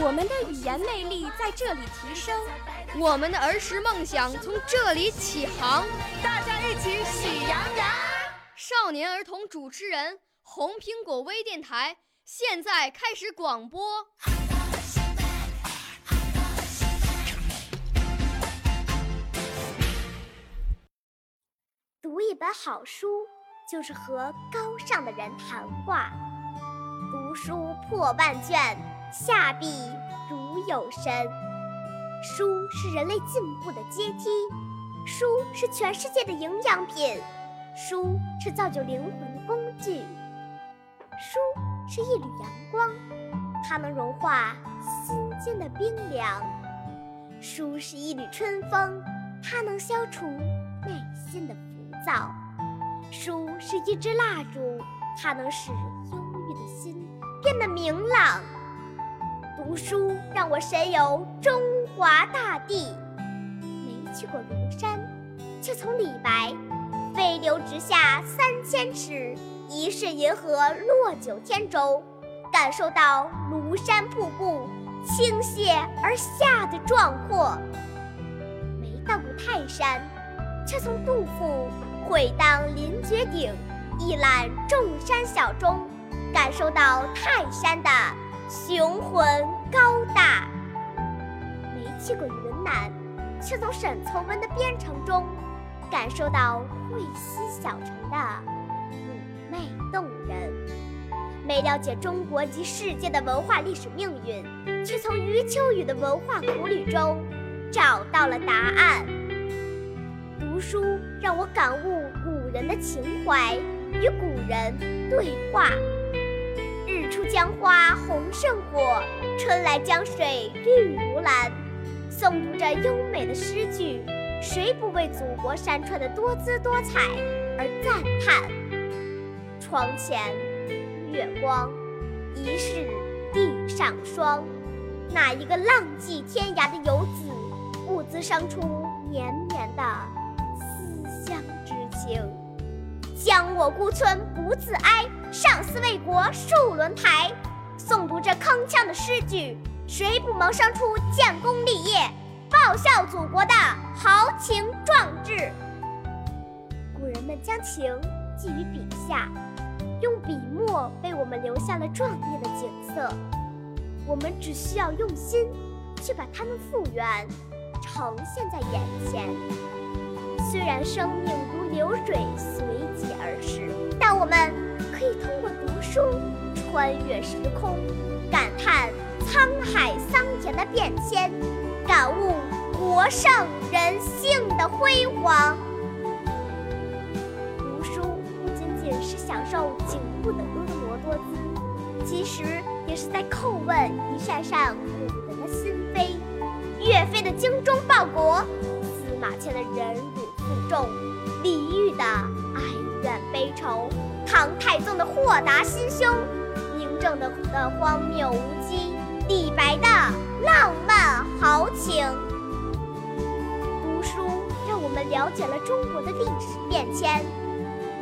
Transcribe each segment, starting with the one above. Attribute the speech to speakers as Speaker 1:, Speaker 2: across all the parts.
Speaker 1: 我们的语言魅力在这里提升，
Speaker 2: 我们的儿时梦想从这里起航。
Speaker 3: 大家一起喜羊羊。
Speaker 2: 少年儿童主持人，红苹果微电台现在开始广播。
Speaker 4: 读一本好书，就是和高尚的人谈话。读书破万卷。下笔如有神。书是人类进步的阶梯，书是全世界的营养品，书是造就灵魂的工具。书是一缕阳光，它能融化心间的冰凉；书是一缕春风，它能消除内心的浮躁；书是一支蜡烛，它能使忧郁的心变得明朗。读书让我神游中华大地，没去过庐山，却从李白“飞流直下三千尺，疑是银河落九天中”感受到庐山瀑布倾泻而下的壮阔；没到过泰山，却从杜甫“会当凌绝顶，一览众山小”中感受到泰山的。雄浑高大，没去过云南，却从沈从文的编程中感受到惠西小城的妩媚动人；没了解中国及世界的文化历史命运，却从余秋雨的文化苦旅中找到了答案。读书让我感悟古人的情怀，与古人对话。出江花红胜火，春来江水绿如蓝。诵读着优美的诗句，谁不为祖国山川的多姿多彩而赞叹？窗前月光，疑是地上霜。哪一个浪迹天涯的游子，不滋生出绵绵的思乡之情？将我孤村不自哀，上思为国戍轮台。诵读着铿锵的诗句，谁不萌生出建功立业、报效祖国的豪情壮志？古人们将情寄于笔下，用笔墨为我们留下了壮丽的景色。我们只需要用心去把它们复原，呈现在眼前。虽然生命如流水随即而逝，但我们可以通过读书穿越时空，感叹沧海桑田的变迁，感悟国盛人性的辉煌。读书不仅仅是享受景物的婀娜多姿，其实也是在叩问一扇扇古人的心扉。岳飞的精忠报国，司马迁的忍辱。负重，李煜的哀怨悲愁，唐太宗的豁达心胸，嬴政的的荒谬无稽，李白的浪漫豪情。读书让我们了解了中国的历史变迁，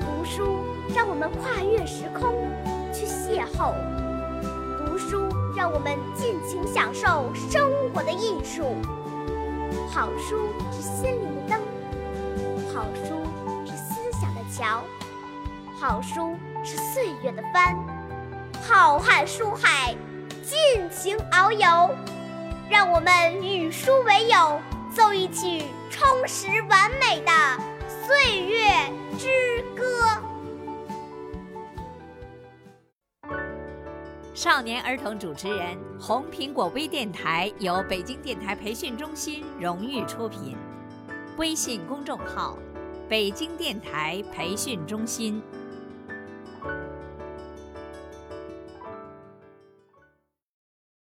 Speaker 4: 读书让我们跨越时空去邂逅，读书让我们尽情享受生活的艺术。好书是心灵的灯。好书是思想的桥，好书是岁月的帆，浩瀚书海，尽情遨游。让我们与书为友，奏一曲充实完美的岁月之歌。
Speaker 5: 少年儿童主持人，红苹果微电台由北京电台培训中心荣誉出品，微信公众号。北京电台培训中心。